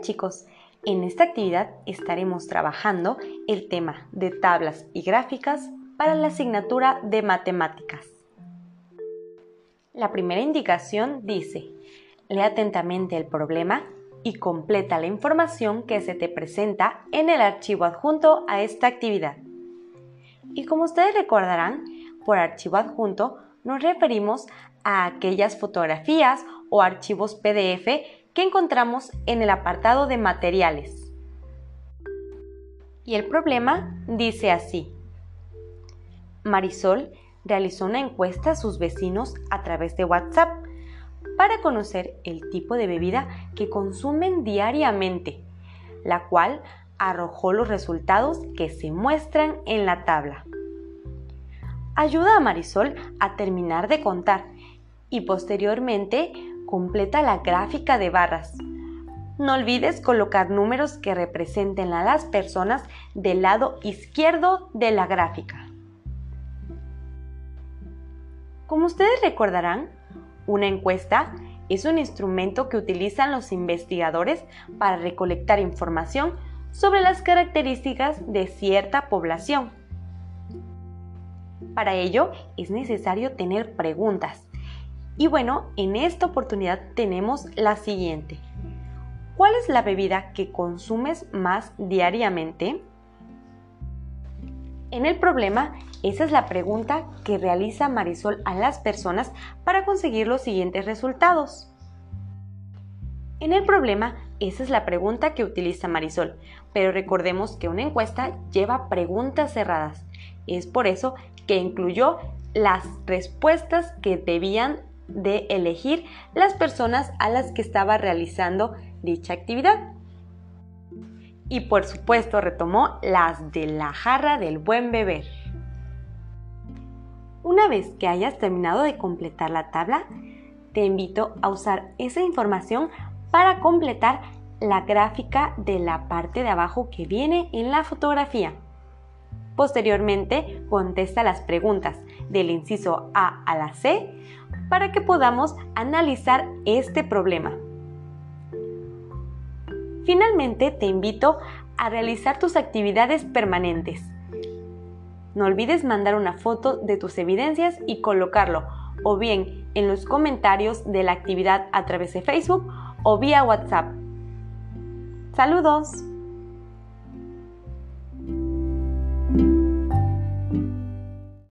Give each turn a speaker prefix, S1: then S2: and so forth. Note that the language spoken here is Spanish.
S1: chicos, en esta actividad estaremos trabajando el tema de tablas y gráficas para la asignatura de matemáticas. La primera indicación dice, lee atentamente el problema y completa la información que se te presenta en el archivo adjunto a esta actividad. Y como ustedes recordarán, por archivo adjunto nos referimos a aquellas fotografías o archivos PDF que encontramos en el apartado de materiales. Y el problema dice así. Marisol realizó una encuesta a sus vecinos a través de WhatsApp para conocer el tipo de bebida que consumen diariamente, la cual arrojó los resultados que se muestran en la tabla. Ayuda a Marisol a terminar de contar y posteriormente completa la gráfica de barras. No olvides colocar números que representen a las personas del lado izquierdo de la gráfica. Como ustedes recordarán, una encuesta es un instrumento que utilizan los investigadores para recolectar información sobre las características de cierta población. Para ello es necesario tener preguntas. Y bueno, en esta oportunidad tenemos la siguiente. ¿Cuál es la bebida que consumes más diariamente? En el problema, esa es la pregunta que realiza Marisol a las personas para conseguir los siguientes resultados. En el problema, esa es la pregunta que utiliza Marisol, pero recordemos que una encuesta lleva preguntas cerradas. Es por eso que incluyó las respuestas que debían de elegir las personas a las que estaba realizando dicha actividad y por supuesto retomó las de la jarra del buen beber. Una vez que hayas terminado de completar la tabla, te invito a usar esa información para completar la gráfica de la parte de abajo que viene en la fotografía. Posteriormente, contesta las preguntas del inciso A a la C para que podamos analizar este problema. Finalmente, te invito a realizar tus actividades permanentes. No olvides mandar una foto de tus evidencias y colocarlo o bien en los comentarios de la actividad a través de Facebook o vía WhatsApp. Saludos.